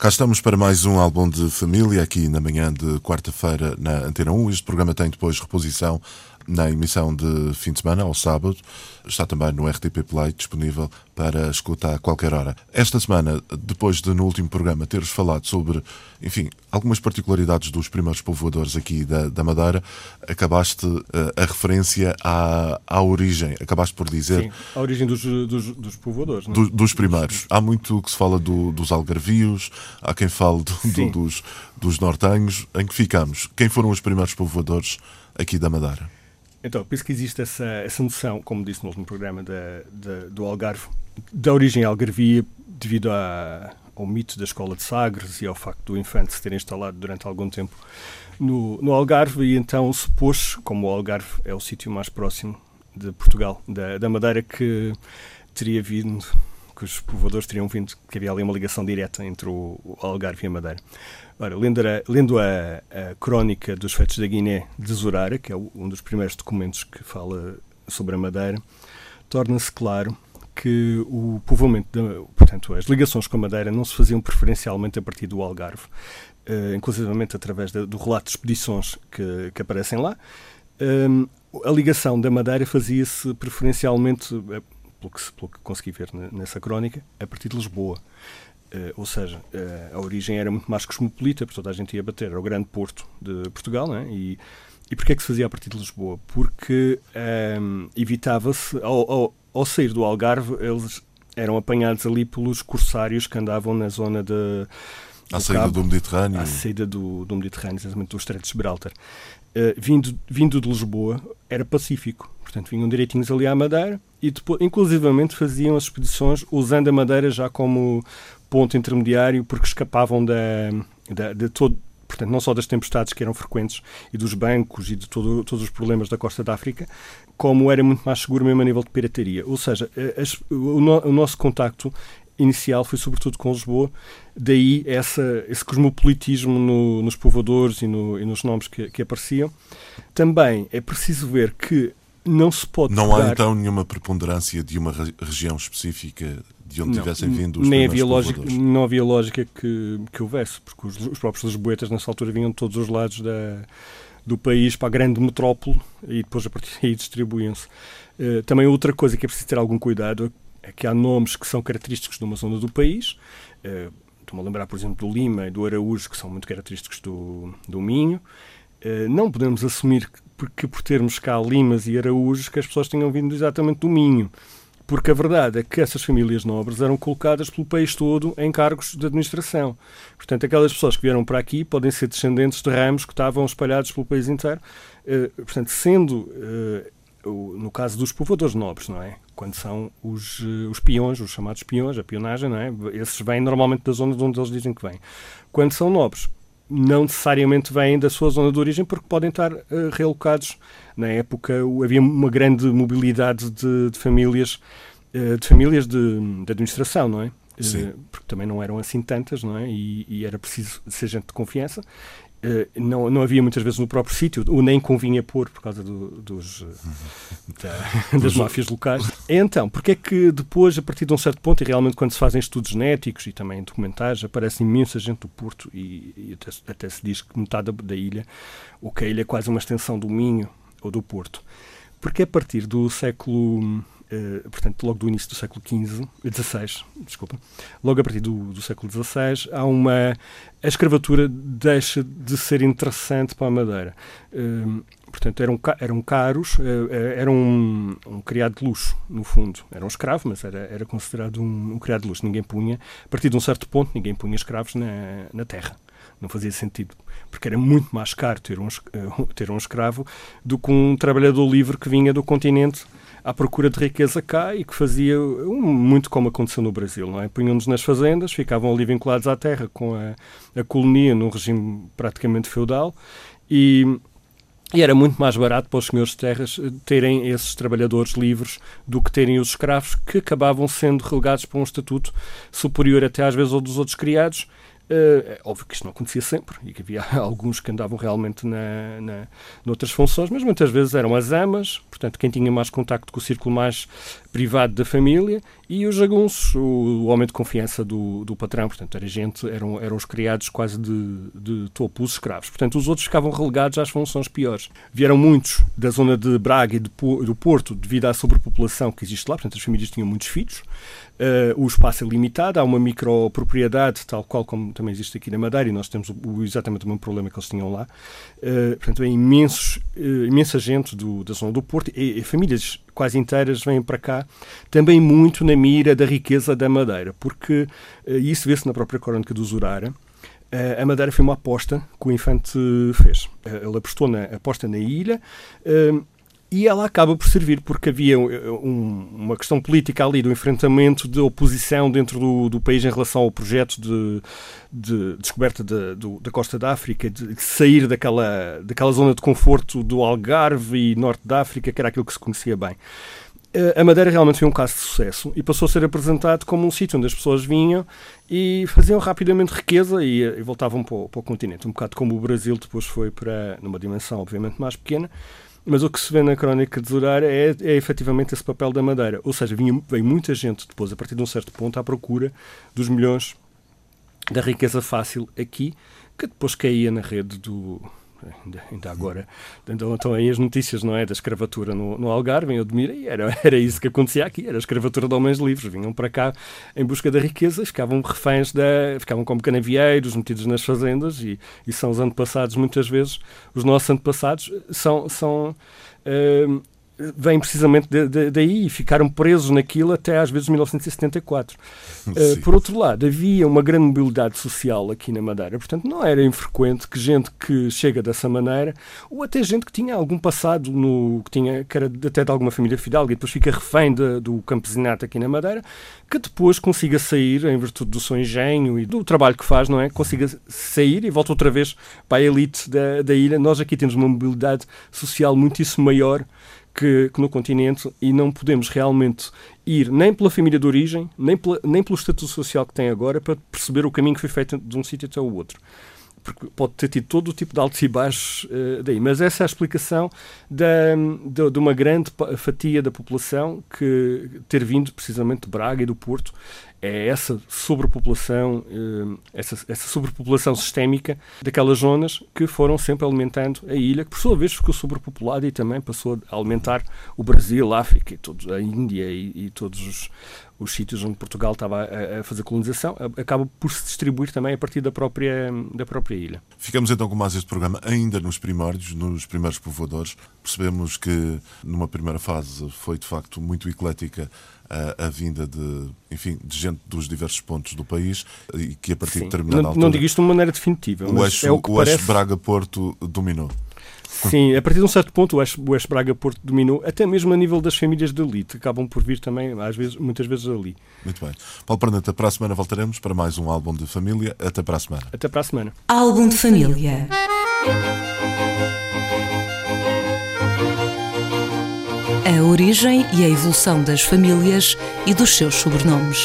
Cá estamos para mais um álbum de família, aqui na manhã de quarta-feira na Antena 1. Este programa tem depois reposição na emissão de fim de semana, ao sábado. Está também no RTP Play, disponível para escutar a qualquer hora. Esta semana, depois de no último programa teres falado sobre, enfim, algumas particularidades dos primeiros povoadores aqui da, da Madeira, acabaste uh, a referência à, à origem, acabaste por dizer... Sim, a origem dos, dos, dos povoadores. Não? É? Do, dos primeiros. Há muito que se fala do, dos algarvios, há quem fale do, do, dos, dos nortenhos. Em que ficamos? Quem foram os primeiros povoadores aqui da Madeira? Então, penso que existe essa, essa noção, como disse no último programa, da, da, do Algarve, da origem algarvia, devido ao mito da escola de Sagres e ao facto do infante se ter instalado durante algum tempo no, no Algarve, e então se pôs, como o Algarve é o sítio mais próximo de Portugal, da, da Madeira, que teria vindo, que os povoadores teriam vindo, que havia ali uma ligação direta entre o, Algarve e a Madeira. Ora, lendo, a, lendo a, a, crónica dos feitos da Guiné de Zorara, que é um dos primeiros documentos que fala sobre a Madeira, torna-se claro que o povoamento, de, portanto, as ligações com a Madeira não se faziam preferencialmente a partir do Algarve, uh, inclusivamente através de, do relato de expedições que, que aparecem lá. Um, a ligação da Madeira fazia-se preferencialmente, eh, pelo que, pelo que consegui ver nessa crónica, a partir de Lisboa. Uh, ou seja, uh, a origem era muito mais cosmopolita, porque toda a gente ia bater, era o grande porto de Portugal, né? e, e porquê é que se fazia a partir de Lisboa? Porque um, evitava-se, ao, ao, ao, sair do Algarve, eles eram apanhados ali pelos corsários que andavam na zona de... À saída Cabo, do Mediterrâneo. À saída do, do Mediterrâneo, exatamente do Estreito de Gibraltar. Uh, vindo, vindo de Lisboa, era pacífico. Portanto, vinham direitinhos ali à Madeira e, depois, inclusivamente, faziam as expedições usando a Madeira já como ponto intermediário porque escapavam da, da, de todo, portanto, não só das tempestades que eram frequentes e dos bancos e de todo, todos os problemas da costa da África, como era muito mais seguro mesmo a nível de pirataria. Ou seja, as, o, no, o, nosso contacto inicial foi sobretudo com Lisboa, daí essa, esse cosmopolitismo no, nos povoadores e, no, e, nos nomes que, que, apareciam. Também é preciso ver que não se pode. Não há então nenhuma preponderância de uma região específica de onde não, tivessem vindo os nem havia lógica Não havia lógica que, que houvesse, porque os, os próprios lisboetas nessa altura vinham de todos os lados da, do país para a grande metrópole e depois a partir daí distribuíam-se. Uh, também outra coisa que é preciso ter algum cuidado é que há nomes que são característicos de uma zona do país. Uh, Estou-me a lembrar, por exemplo, do Lima e do Araújo, que são muito característicos do, do Minho. Uh, não podemos assumir porque por termos cá Limas e Araújos que as pessoas tenham vindo exatamente do Minho porque a verdade é que essas famílias nobres eram colocadas pelo país todo em cargos de administração. Portanto, aquelas pessoas que vieram para aqui podem ser descendentes de ramos que estavam espalhados pelo país inteiro. Uh, portanto, sendo, uh, no caso dos povoadores nobres, não é? Quando são os, uh, os peões, os chamados peões, a pionagem, não é? Esses vêm normalmente da zona de onde eles dizem que vêm. Quando são nobres, não necessariamente vêm da sua zona de origem porque podem estar uh, realocados. Na época havia uma grande mobilidade de, de famílias, uh, de famílias de, de, administração, não é? Sim. porque também não eram assim tantas, não é? E, e, era preciso ser gente de confiança. Uh, não, não havia muitas vezes no próprio sítio, ou nem convinha pôr por causa do, dos, da, das máfias locais. Então, porque é que depois, a partir de um certo ponto, e realmente quando se fazem estudos genéticos e também documentais, aparece imensa gente do Porto e, e até, até, se diz que metade da, da ilha, ou que a ilha é quase uma extensão do Minho ou do Porto. Porque a partir do século Uh, portanto, logo do início do século XV, XVI, desculpa, logo a partir do, do século XVI, há uma. A escravatura deixa de ser interessante para a Madeira. Uh, portanto, eram, eram caros, uh, era um, um, criado de luxo, no fundo. Era um escravo, mas era, era considerado um, um, criado de luxo. Ninguém punha, a partir de um certo ponto, ninguém punha escravos na, na terra. Não fazia sentido, porque era muito mais caro ter um, ter um escravo do que um trabalhador livre que vinha do continente à procura de riqueza cá e que fazia muito como aconteceu no Brasil, não é? Punham-nos nas fazendas, ficavam ali vinculados à terra com a, a colonia num regime praticamente feudal e e era muito mais barato para os senhores de terras eh, terem esses trabalhadores livres do que terem os escravos, que acabavam sendo relegados para um estatuto superior até às vezes ao dos outros criados, Uh, óbvio que isto não acontecia sempre e que havia alguns que andavam realmente na, na, noutras funções, mas muitas vezes eram as amas, portanto, quem tinha mais contacto com o círculo mais privado da família, e os jagunços, o homem de confiança do, do patrão, portanto, era gente, eram, eram os criados quase de, de topo, os escravos. Portanto, os outros ficavam relegados às funções piores. Vieram muitos da zona de Braga e de, do Porto devido à sobrepopulação que existe lá, portanto, as famílias tinham muitos filhos. Uh, o espaço é limitado, há uma micropropriedade, tal qual como também existe aqui na Madeira, e nós temos o, exatamente o mesmo problema que eles tinham lá. Uh, portanto, é imensos, uh, imensa gente do, da zona do Porto, e, e, famílias quase inteiras vêm para cá, também muito na mira da riqueza da Madeira, porque isso vê-se na própria crónica do Zurara. A Madeira foi uma aposta que o Infante fez. Ele apostou na aposta na ilha e ela acaba por servir, porque havia um, uma questão política ali do enfrentamento de oposição dentro do, do país em relação ao projeto de, de descoberta de, da costa da África, de, de, sair daquela, daquela zona de conforto do Algarve e norte da África, que era aquilo que se conhecia bem. Eh, a Madeira realmente foi um caso de sucesso e passou a ser apresentado como um sítio onde as pessoas vinham e faziam rapidamente riqueza e, e voltavam para o, para o continente, um bocado como o Brasil depois foi para, numa dimensão obviamente mais pequena, mas o que se vê na crónica de Zurar é, é efetivamente esse papel da Madeira. Ou seja, vinha, veio muita gente depois, a partir de um certo ponto, à procura dos milhões da riqueza fácil aqui, que depois caía na rede do, ainda, agora. Então, estão aí as notícias não é da escravatura no, no Algarve, em Odmira e era, era isso que acontecia aqui, era a escravatura de homens livres. Vinham para cá em busca da riqueza ficavam reféns da, ficavam como canavieiros metidos nas fazendas e, e são os antepassados muitas vezes, os nossos antepassados são, são uh, vêm precisamente de, de, daí e ficaram presos naquilo até às vezes 1974. Uh, eh, por outro lado, havia uma grande mobilidade social aqui na Madeira, portanto não era infrequente que gente que chega dessa maneira, ou até gente que tinha algum passado, no, que, tinha, que era até de alguma família fidalga e depois fica refém de, do campesinato aqui na Madeira, que depois consiga sair, em virtude do seu engenho e do trabalho que faz, não é? Consiga sair e volta outra vez para a elite da, da ilha. Nós aqui temos uma mobilidade social muitíssimo maior que, que, no continente e não podemos realmente ir nem pela família de origem, nem, pela, nem pelo estatuto social que tem agora para perceber o caminho que foi feito de um sítio até o outro. Porque pode ter tido todo o tipo de altos e baixos uh, daí. Mas essa é a explicação da, de, de, uma grande fatia da população que ter vindo precisamente de Braga e do Porto é essa sobrepopulação, eh, essa, essa sobrepopulação sistémica daquelas zonas que foram sempre alimentando a ilha, que por sua vez ficou sobrepopulada e também passou a alimentar o Brasil, a África, e todos, a Índia e, e todos os, os sítios onde Portugal estava a, a, fazer colonização, acaba por se distribuir também a partir da própria, da própria ilha. Ficamos então com mais este programa ainda nos primórdios, nos primeiros povoadores. Percebemos que numa primeira fase foi de facto muito eclética a, a, vinda de, enfim, de gente dos diversos pontos do país e que a partir Sim. de determinada não, altura... Não digo isto de uma maneira definitiva, o eixo, é o que o parece... Braga-Porto dominou. Sim, a partir de um certo ponto o Eixo, o Eixo Braga-Porto dominou, até mesmo a nível das famílias de elite, acabam por vir também, às vezes, muitas vezes ali. Muito bem. Paulo Perneta, para a semana voltaremos para mais um álbum de família. Até para a semana. Até para a semana. Álbum de família. a origem e a evolução das famílias e dos seus sobrenomes.